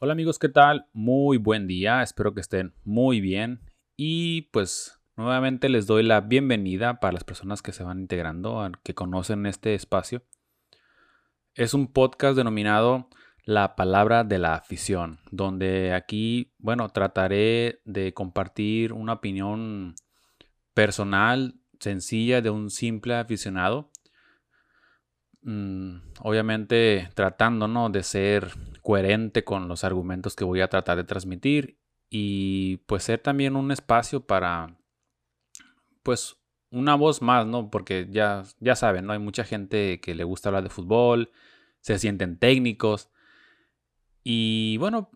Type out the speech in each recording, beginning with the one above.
Hola amigos, ¿qué tal? Muy buen día, espero que estén muy bien y pues nuevamente les doy la bienvenida para las personas que se van integrando, que conocen este espacio. Es un podcast denominado La palabra de la afición, donde aquí, bueno, trataré de compartir una opinión personal, sencilla de un simple aficionado Mm, obviamente tratando ¿no? de ser coherente con los argumentos que voy a tratar de transmitir y pues ser también un espacio para pues una voz más, ¿no? Porque ya, ya saben, ¿no? Hay mucha gente que le gusta hablar de fútbol, se sienten técnicos y bueno,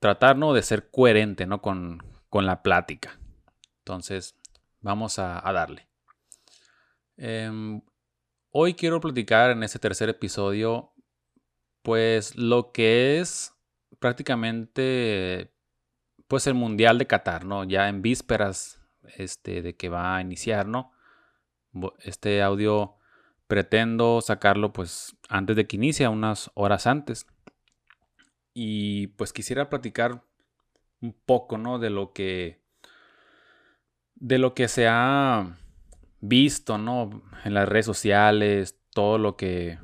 tratar ¿no? de ser coherente ¿no? con, con la plática. Entonces, vamos a, darle. Em, Hoy quiero platicar en este tercer episodio, pues lo que es prácticamente, pues el Mundial de Qatar, ¿no? Ya en vísperas este, de que va a iniciar, ¿no? Este audio pretendo sacarlo pues antes de que inicie, unas horas antes. Y pues quisiera platicar un poco, ¿no? De lo que, de lo que se ha visto, ¿no? En las redes sociales, todo lo que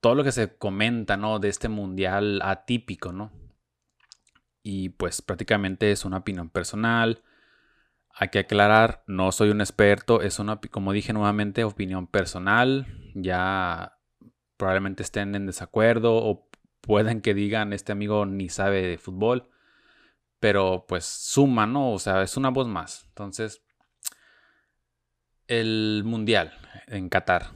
todo lo que se comenta, ¿no? De este mundial atípico, ¿no? Y pues prácticamente es una opinión personal. Hay que aclarar, no soy un experto, es una, como dije nuevamente, opinión personal. Ya probablemente estén en desacuerdo o pueden que digan, este amigo ni sabe de fútbol. Pero pues suma, ¿no? O sea, es una voz más. Entonces, el Mundial en Qatar.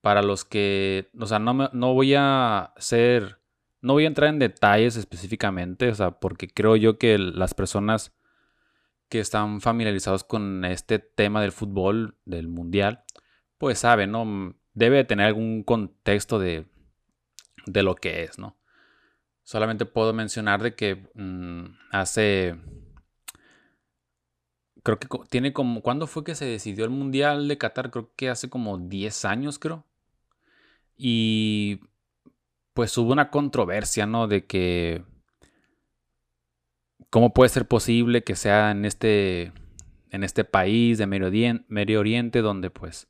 Para los que, o sea, no, no voy a ser, no voy a entrar en detalles específicamente, o sea, porque creo yo que las personas que están familiarizados con este tema del fútbol, del Mundial, pues saben, ¿no? Debe tener algún contexto de, de lo que es, ¿no? Solamente puedo mencionar de que mm, hace creo que tiene como, ¿cuándo fue que se decidió el Mundial de Qatar? Creo que hace como 10 años, creo. Y pues hubo una controversia, ¿no? De que, ¿cómo puede ser posible que sea en este, en este país de Medio Oriente, Medio Oriente donde pues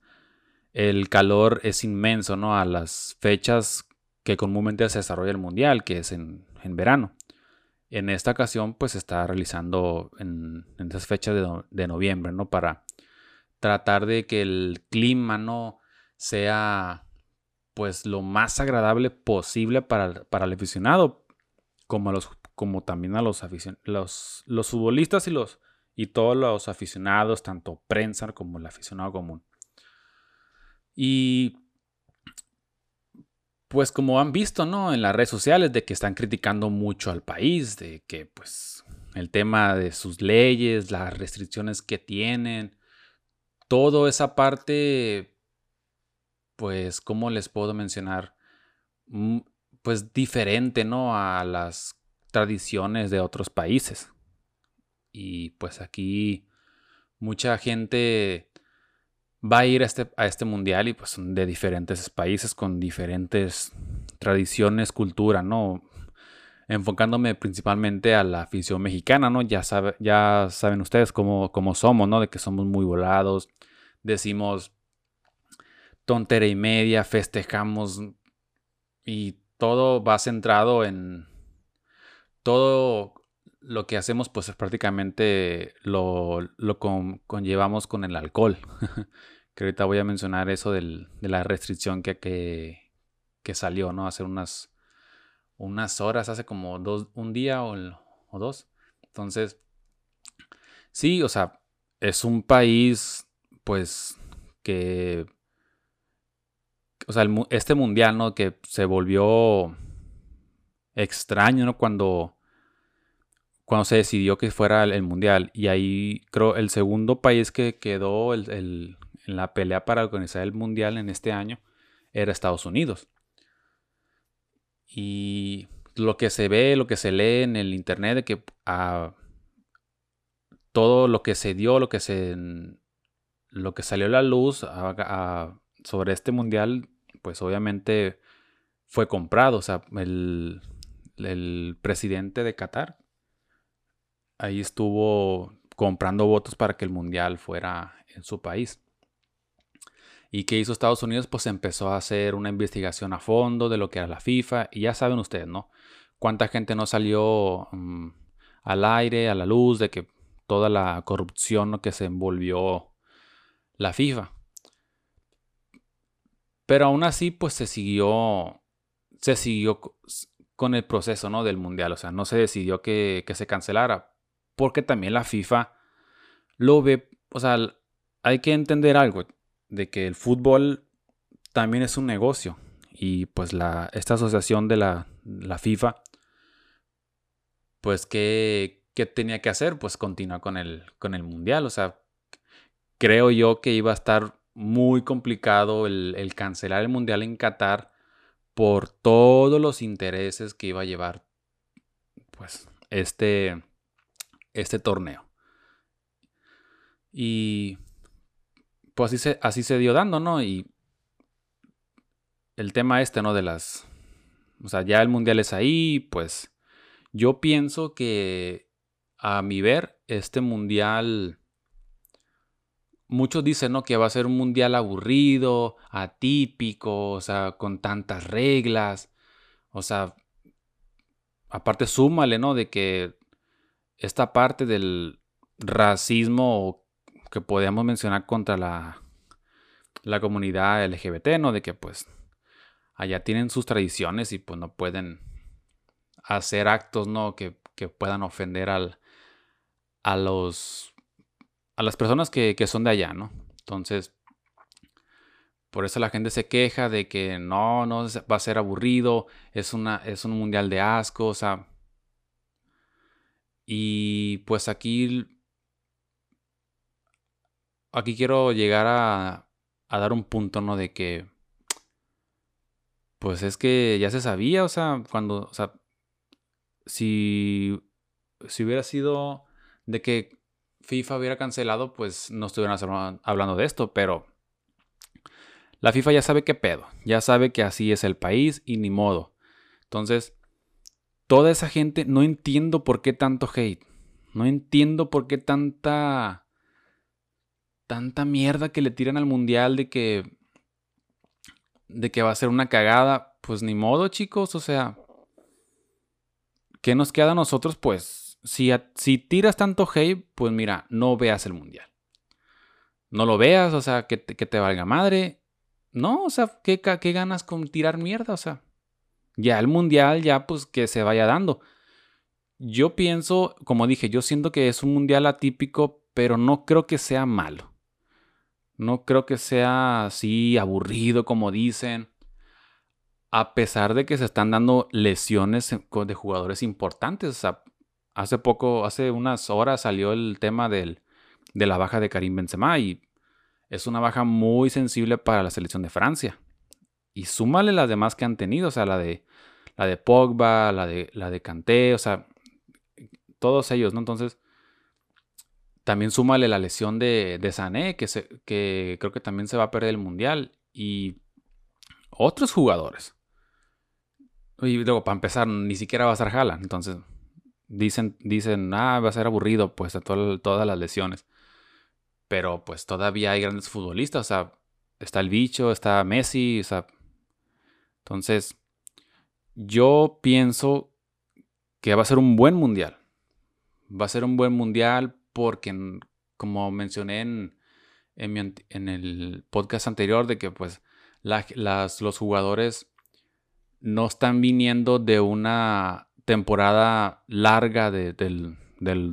el calor es inmenso, ¿no? A las fechas que comúnmente se desarrolla el Mundial, que es en, en verano. En esta ocasión, pues se está realizando en, esas fechas de, noviembre, ¿no? Para tratar de que el clima no sea pues lo más agradable posible para, para el aficionado, como, los, como también a los, los, los futbolistas y, los, y todos los aficionados, tanto prensa como el aficionado común. Y pues como han visto, ¿no? En las redes sociales de que están criticando mucho al país, de que pues el tema de sus leyes, las restricciones que tienen, toda esa parte, pues, ¿cómo les puedo mencionar? Mm, pues diferente, ¿no? A las tradiciones de otros países. Y pues aquí mucha gente va a ir a este, a este mundial y pues son de diferentes países con diferentes tradiciones, cultura, ¿no? Enfocándome principalmente a la afición mexicana, ¿no? Ya, sabe, ya saben ustedes cómo, cómo somos, ¿no? De que somos muy volados, decimos tontera y media, festejamos y todo va centrado en todo lo que hacemos pues es prácticamente lo, lo conllevamos con el alcohol. que ahorita voy a mencionar eso de la restricción que, que, salió, ¿no? Hace unas, unas horas, hace como dos, un día o, o dos. Entonces, sí, o sea, es un país pues que o sea, este mundial, ¿no? Que se volvió extraño, ¿no? Cuando cuando se decidió que fuera el, mundial. Y ahí creo el segundo país que quedó en la pelea para organizar el mundial en este año era Estados Unidos. Y lo que se ve, lo que se lee en el internet, de que ah, todo lo que se dio, lo que se lo que salió a la luz sobre este mundial, pues obviamente fue comprado. O sea, el, el presidente de Qatar. Ahí estuvo comprando votos para que el mundial fuera en su país. ¿Y qué hizo Estados Unidos? Pues empezó a hacer una investigación a fondo de lo que era la FIFA. Y ya saben ustedes, ¿no? Cuánta gente no salió mm, al aire, a la luz, de que toda la corrupción que se envolvió la FIFA. Pero aún así, pues se siguió, se siguió con el proceso, ¿no? Del mundial. O sea, no se decidió que, que se cancelara. Porque también la FIFA lo ve, o sea, hay que entender algo de que el fútbol también es un negocio y pues la, esta asociación de la, FIFA, pues ¿qué, tenía que hacer? Pues continuar con el, con el Mundial, o sea, creo yo que iba a estar muy complicado el, el cancelar el Mundial en Qatar por todos los intereses que iba a llevar pues este, este torneo. Y pues así se, así se dio dando, ¿no? Y el tema este, ¿no? De las... O sea, ya el mundial es ahí, pues yo pienso que a mi ver, este mundial... Muchos dicen, ¿no? Que va a ser un mundial aburrido, atípico, o sea, con tantas reglas. O sea, aparte súmale, ¿no? De que esta parte del racismo que podíamos mencionar contra la, la comunidad LGBT, ¿no? De que pues allá tienen sus tradiciones y pues no pueden hacer actos, ¿no? Que, puedan ofender al, a los a las personas que, son de allá, ¿no? Entonces, por eso la gente se queja de que no, no va a ser aburrido, es, una, es un mundial de asco, o sea. Y pues aquí aquí quiero llegar a, dar un punto, ¿no? De que, pues es que ya se sabía, o sea, cuando, o sea, si, si hubiera sido de que FIFA hubiera cancelado, pues no estuvieran hablando de esto, pero la FIFA ya sabe qué pedo, ya sabe que así es el país y ni modo. Entonces, toda esa gente, no entiendo por qué tanto hate, no entiendo por qué tanta tanta mierda que le tiran al mundial de que de que va a ser una cagada, pues ni modo, chicos, o sea, ¿qué nos queda a nosotros? Pues si, si tiras tanto hate, pues mira, no veas el mundial. No lo veas, o sea, que te, que te valga madre. No, o sea, ¿qué, ¿qué ganas con tirar mierda? O sea, ya el mundial, ya pues que se vaya dando. Yo pienso, como dije, yo siento que es un mundial atípico, pero no creo que sea malo. No creo que sea así aburrido como dicen. A pesar de que se están dando lesiones de jugadores importantes. hace poco, hace unas horas salió el tema del, de la baja de Karim Benzema y es una baja muy sensible para la selección de Francia. Y súmale las demás que han tenido, o sea, la de, la de Pogba, la de, la de Kanté, o sea, todos ellos, ¿no? Entonces, también súmale la lesión de, de Sané, que, que creo que también se va a perder el Mundial. Y otros jugadores. Y luego, para empezar, ni siquiera va a ser Haaland. Entonces, dicen, dicen, ah, va a ser aburrido, pues, a todas las lesiones. Pero, pues, todavía hay grandes futbolistas. O sea, está el bicho, está Messi, o sea. Entonces, yo pienso que va a ser un buen mundial. Va a ser un buen mundial porque, como mencioné en, el podcast anterior, de que pues los jugadores no están viniendo de una temporada larga de,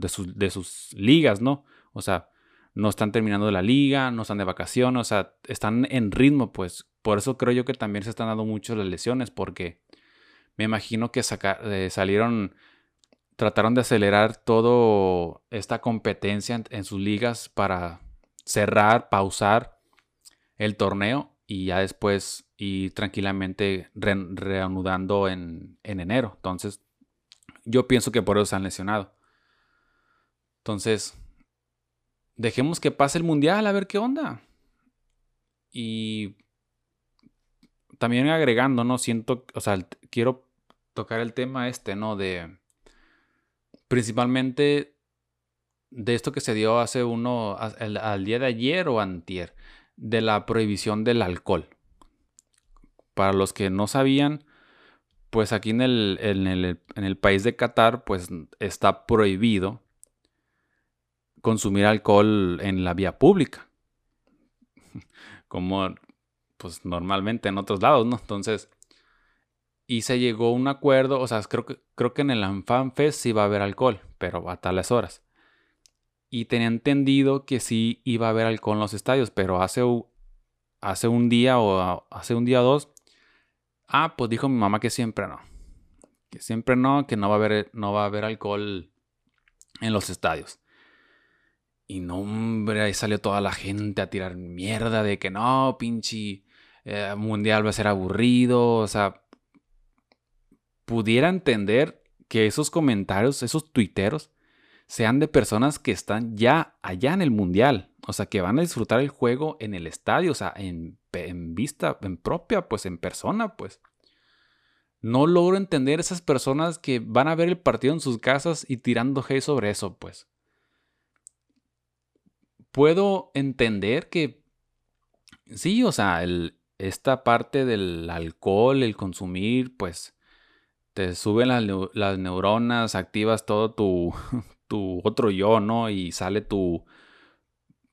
sus, de, sus, ligas, ¿no? O sea, no están terminando la liga, no están de vacaciones, o sea, están en ritmo, pues. Por eso creo yo que también se están dando mucho las lesiones, porque me imagino que eh, salieron trataron de acelerar toda esta competencia en, sus ligas para cerrar, pausar el torneo y ya después ir tranquilamente reanudando en, enero. Entonces, yo pienso que por eso se han lesionado. Entonces, dejemos que pase el mundial a ver qué onda. Y también agregando, ¿no? Siento, o sea, quiero tocar el tema este, ¿no? De principalmente de esto que se dio hace uno, al, día de ayer o antier, de la prohibición del alcohol. Para los que no sabían, pues aquí en el, en el, en el país de Qatar, pues está prohibido consumir alcohol en la vía pública. Como pues normalmente en otros lados, ¿no? Entonces, y se llegó a un acuerdo, o sea, creo que, creo que en el Anfan Fest sí va a haber alcohol, pero a tales horas. Y tenía entendido que sí iba a haber alcohol en los estadios, pero hace, hace un día o hace un día o dos, ah, pues dijo mi mamá que siempre no. Que siempre no, que no va a haber, no va a haber alcohol en los estadios. Y no, hombre, ahí salió toda la gente a tirar mierda de que no, pinche eh, mundial va a ser aburrido. O sea, pudiera entender que esos comentarios, esos tuiteros, sean de personas que están ya allá en el mundial. O sea, que van a disfrutar el juego en el estadio, o sea, en, en vista, en propia, pues en persona, pues. No logro entender esas personas que van a ver el partido en sus casas y tirando hate sobre eso, pues. Puedo entender que sí, o sea, el, esta parte del alcohol, el consumir, pues te suben las, neuronas, activas todo tu, tu, otro yo, ¿no? Y sale tu...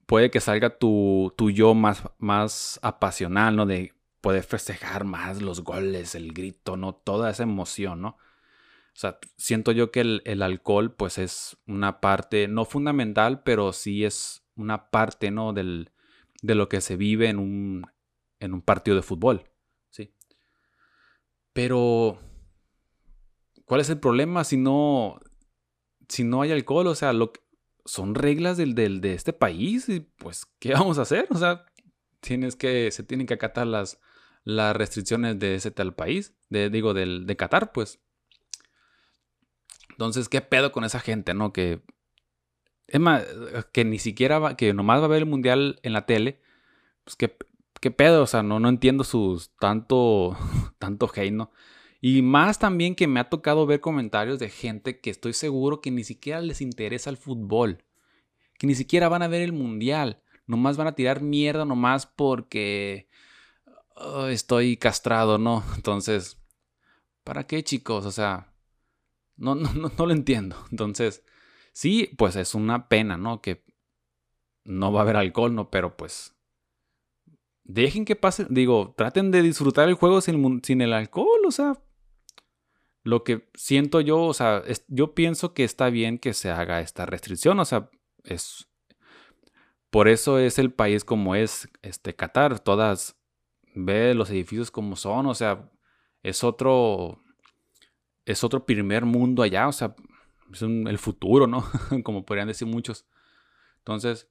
Puede que salga tu, tu yo más, más apasional, ¿no? De poder festejar más los goles, el grito, ¿no? Toda esa emoción, ¿no? O sea, siento yo que el, el alcohol, pues es una parte, no fundamental, pero sí es una parte, ¿no? Del, de lo que se vive en un, en un partido de fútbol, ¿sí? Pero ¿Cuál es el problema si no, si no hay alcohol? O sea, lo, son reglas del, de este país y pues, ¿qué vamos a hacer? O sea, tienes que, se tienen que acatar las, las restricciones de ese tal país, de, digo, del, de Qatar, pues. Entonces, ¿qué pedo con esa gente, no? Que, es más, que ni siquiera, va, que nomás va a ver el mundial en la tele, pues, ¿qué, qué pedo? O sea, no, no entiendo sus tanto, tanto hate, ¿no? Y más también que me ha tocado ver comentarios de gente que estoy seguro que ni siquiera les interesa el fútbol. Que ni siquiera van a ver el mundial. Nomás van a tirar mierda nomás porque oh, estoy castrado, ¿no? Entonces, ¿para qué chicos? O sea, no, no, no, no lo entiendo. Entonces, sí, pues es una pena, ¿no? Que no va a haber alcohol, ¿no? Pero pues dejen que pase, digo, traten de disfrutar el juego sin, sin el alcohol, o sea, lo que siento yo, o sea, yo pienso que está bien que se haga esta restricción, o sea, es por eso es el país como es este Qatar, todas ve los edificios como son, o sea, es otro es otro primer mundo allá, o sea, es el futuro, ¿no? como podrían decir muchos. Entonces,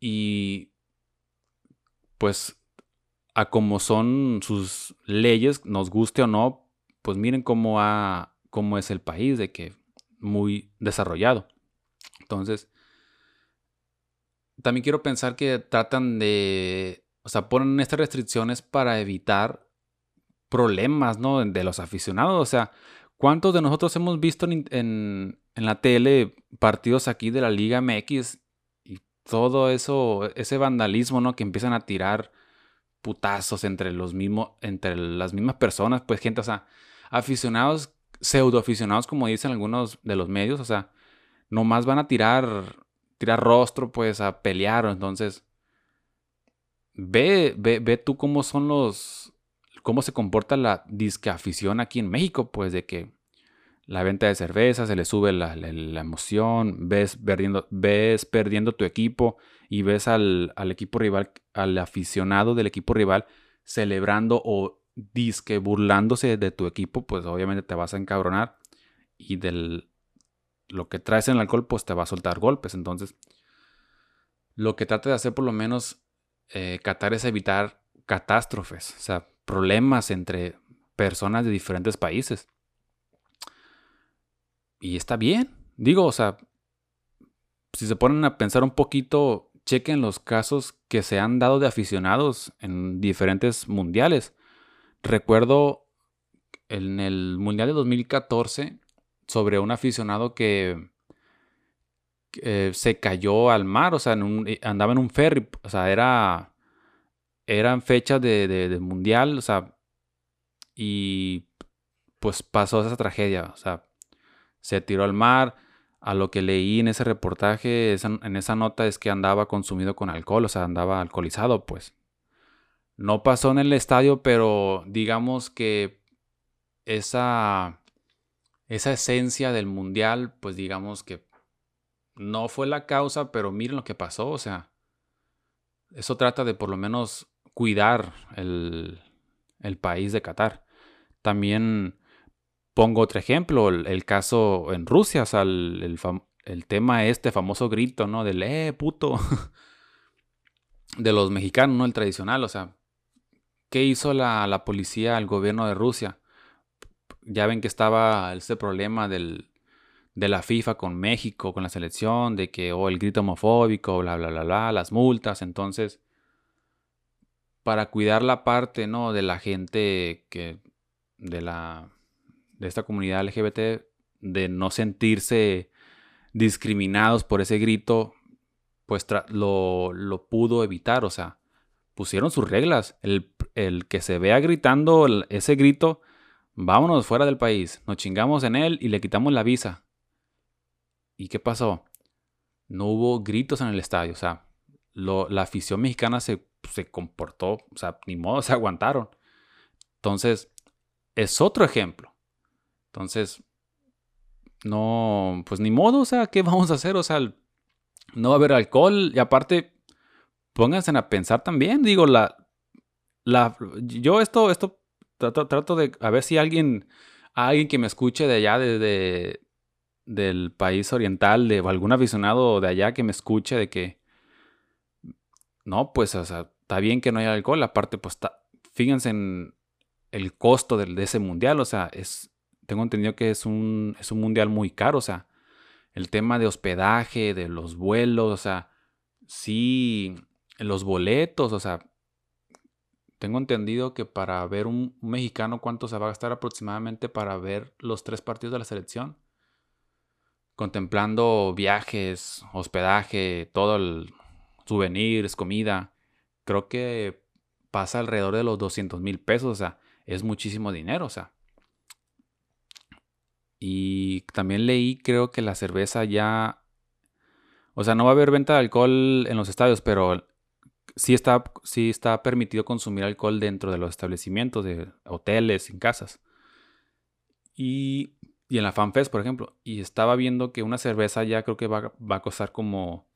y pues a como son sus leyes, nos guste o no, pues miren cómo, ha, cómo es el país, de que muy desarrollado. Entonces, también quiero pensar que tratan de, o sea, ponen estas restricciones para evitar problemas, ¿no? De los aficionados. O sea, ¿cuántos de nosotros hemos visto en, en, la tele partidos aquí de la Liga MX todo eso, ese vandalismo, ¿no? Que empiezan a tirar putazos entre los entre las mismas personas, pues gente, o sea, aficionados, pseudo aficionados, como dicen algunos de los medios, o sea, nomás van a tirar, tirar rostro, pues, a pelear, entonces, ve, ve, ve tú cómo son los, cómo se comporta la disque afición aquí en México, pues, de que la venta de cerveza, se le sube la, emoción, ves perdiendo, ves perdiendo tu equipo y ves al, al, equipo rival, al aficionado del equipo rival celebrando o disque burlándose de tu equipo, pues obviamente te vas a encabronar y del lo que traes en el alcohol, pues te va a soltar golpes. Entonces, lo que trate de hacer por lo menos eh, Qatar es evitar catástrofes, o sea, problemas entre personas de diferentes países. Y está bien, digo, o sea, si se ponen a pensar un poquito, chequen los casos que se han dado de aficionados en diferentes mundiales. Recuerdo en el Mundial de 2014 sobre un aficionado que eh, se cayó al mar, o sea, eh, andaba en un ferry, o sea, era, eran fechas de, mundial, o sea, y pues pasó esa tragedia, o sea, se tiró al mar, a lo que leí en ese reportaje, en esa nota es que andaba consumido con alcohol, o sea, andaba alcoholizado, pues. No pasó en el estadio, pero digamos que esa, esa esencia del mundial, pues digamos que no fue la causa, pero miren lo que pasó, o sea, eso trata de por lo menos cuidar el, país de Qatar. También pongo otro ejemplo, el, caso en Rusia, o sea, el, el, tema este famoso grito, ¿no? Del, eh, puto, de los mexicanos, ¿no? El tradicional, o sea, ¿qué hizo la, la policía, el gobierno de Rusia? Ya ven que estaba ese problema del, de la FIFA con México, con la selección, de que, o el grito homofóbico, bla, bla, bla, bla, las multas. Entonces, para cuidar la parte, ¿no? De la gente que, de la, de esta comunidad LGBT, de no sentirse discriminados por ese grito, pues lo, lo, pudo evitar, o sea, pusieron sus reglas. El, el que se vea gritando ese grito, vámonos fuera del país, nos chingamos en él y le quitamos la visa. ¿Y qué pasó? No hubo gritos en el estadio, o sea, la afición mexicana se, comportó, o sea, ni modo, se aguantaron. Entonces, es otro ejemplo. Entonces, no, pues ni modo, o sea, ¿qué vamos a hacer? O sea, no va a haber alcohol. Y aparte, pónganse a pensar también, digo, la, la, yo esto, esto trato, trato de, a ver si alguien, alguien que me escuche de allá, desde del país oriental, de algún aficionado de allá que me escuche de que, no, pues, o sea, está bien que no haya alcohol, aparte, pues, fíjense en el costo de, ese mundial, o sea, es, tengo entendido que es un, es un mundial muy caro, o sea, el tema de hospedaje, de los vuelos, o sea, sí, los boletos, o sea, tengo entendido que para ver un mexicano, ¿cuánto se va a gastar aproximadamente para ver los tres partidos de la selección? contemplando viajes, hospedaje, todo el souvenirs, comida, creo que pasa alrededor de los 200 mil pesos, o sea, es muchísimo dinero, o sea. Y también leí, creo que la cerveza ya, o sea, no va a haber venta de alcohol en los estadios, pero sí está, sí está permitido consumir alcohol dentro de los establecimientos, de hoteles, en casas. Y y en la FanFest, por ejemplo. Y estaba viendo que una cerveza ya creo que va, a costar como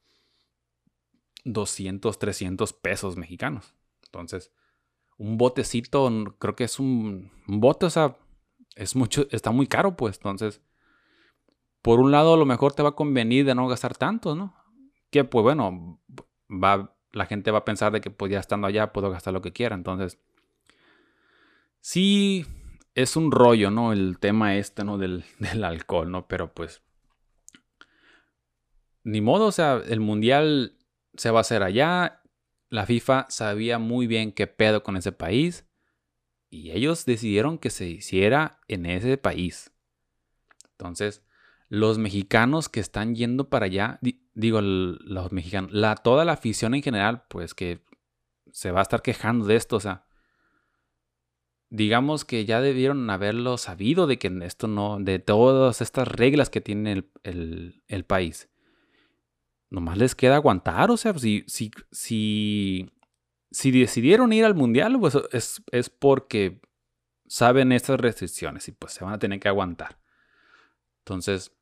200, 300 pesos mexicanos. Entonces, un botecito, creo que es un, bote, o sea, es mucho, está muy caro, pues. Entonces, por un lado, a lo mejor te va a convenir de no gastar tanto, ¿no? Que, pues bueno, va, la gente va a pensar de que pues ya estando allá puedo gastar lo que quiera. Entonces, sí, es un rollo, ¿no? El tema este, ¿no? Del, del, alcohol, ¿no? Pero pues... Ni modo, o sea, el mundial se va a hacer allá. La FIFA sabía muy bien qué pedo con ese país. Y ellos decidieron que se hiciera en ese país. Entonces, los mexicanos que están yendo para allá, digo, los mexicanos, toda la afición en general, pues que se va a estar quejando de esto, o sea, digamos que ya debieron haberlo sabido de que esto no, de todas estas reglas que tiene el, país. Nomás les queda aguantar, o sea, si, si, si, si decidieron ir al mundial, pues es, es porque saben estas restricciones y pues se van a tener que aguantar. Entonces,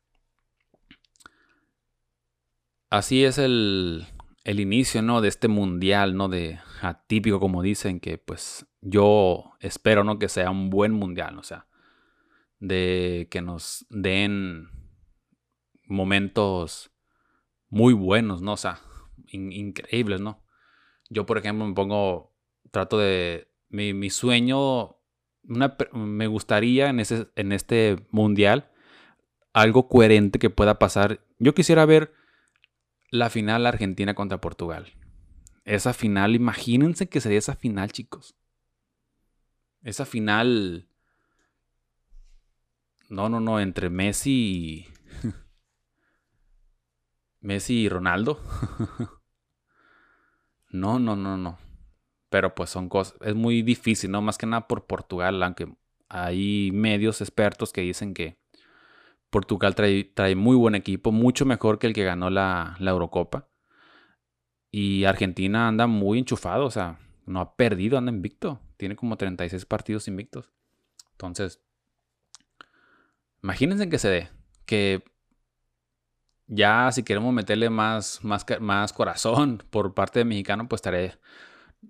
así es el, el inicio, ¿no? De este mundial, ¿no? De atípico, como dicen, que pues yo espero, ¿no? Que sea un buen mundial, o sea, de que nos den momentos muy buenos, ¿no? O sea, increíbles, ¿no? Yo, por ejemplo, me pongo, trato de, mi, sueño, una, me gustaría en, ese, en este mundial algo coherente que pueda pasar. Yo quisiera ver la final Argentina contra Portugal. Esa final, imagínense que sería esa final, chicos. Esa final No, no, no, entre Messi y... Messi y Ronaldo. no, no, no, no. Pero pues son cosas, es muy difícil, ¿no? Más que nada por Portugal, aunque hay medios expertos que dicen que Portugal trae, trae muy buen equipo, mucho mejor que el que ganó la, la Eurocopa. Y Argentina anda muy enchufado, o sea, no ha perdido, anda invicto. Tiene como 36 partidos invictos. Entonces, imagínense que se dé. Que ya si queremos meterle más, más, más corazón por parte de mexicano, pues estaré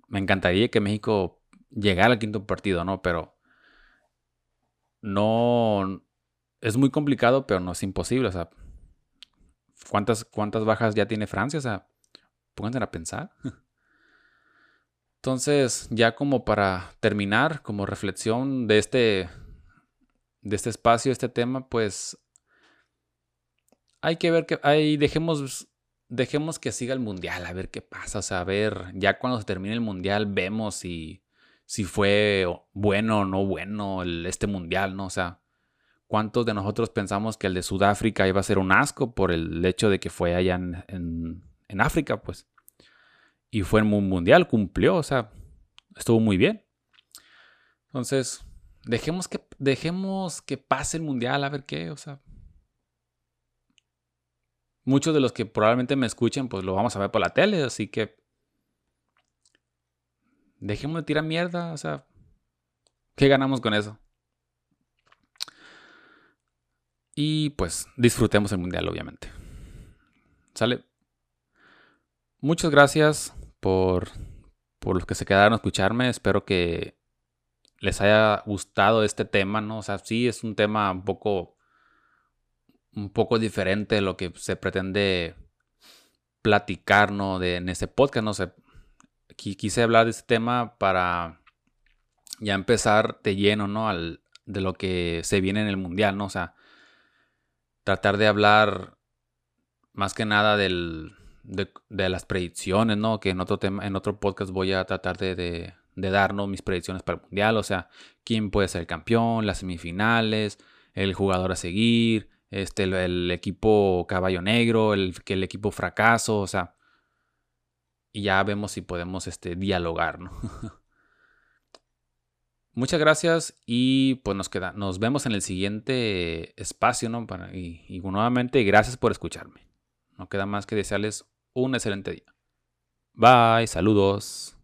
me encantaría que México llegara al quinto partido, ¿no? Pero no es muy complicado, pero no es imposible. O sea, ¿cuántas, cuántas bajas ya tiene Francia? O sea, pónganse a pensar. Entonces, ya como para terminar, como reflexión de este, de este espacio, este tema, pues hay que ver que ahí dejemos dejemos que siga el mundial, a ver qué pasa. O sea, a ver, ya cuando se termine el mundial, vemos si, si fue bueno o no bueno el, este mundial, ¿no? O sea, ¿cuántos de nosotros pensamos que el de Sudáfrica iba a ser un asco por el hecho de que fue allá en, en, África, pues? Y fue en un mundial, cumplió, o sea, estuvo muy bien. Entonces, dejemos que, dejemos que pase el mundial, a ver qué, o sea, muchos de los que probablemente me escuchen, pues lo vamos a ver por la tele, así que dejemos de tirar mierda, o sea, ¿qué ganamos con eso? Y pues disfrutemos el mundial, obviamente. ¿Sale? Muchas gracias por, por los que se quedaron a escucharme. Espero que les haya gustado este tema, ¿no? O sea, sí es un tema un poco un poco diferente de lo que se pretende platicar, ¿no? De, en ese podcast, no sé. Quise hablar de este tema para ya empezar de lleno, ¿no? Al, de lo que se viene en el mundial, ¿no? O sea, tratar de hablar más que nada del, de, las predicciones, ¿no? Que en otro tema, en otro podcast voy a tratar de, de, de darnos mis predicciones para el mundial, o sea, quién puede ser el campeón, las semifinales, el jugador a seguir, este, el, equipo caballo negro, el, que el equipo fracaso, o sea, y ya vemos si podemos este, dialogar, ¿no? Muchas gracias y pues nos, queda, nos vemos en el siguiente espacio, ¿no? y, y nuevamente gracias por escucharme. No queda más que desearles un excelente día. Bye, saludos.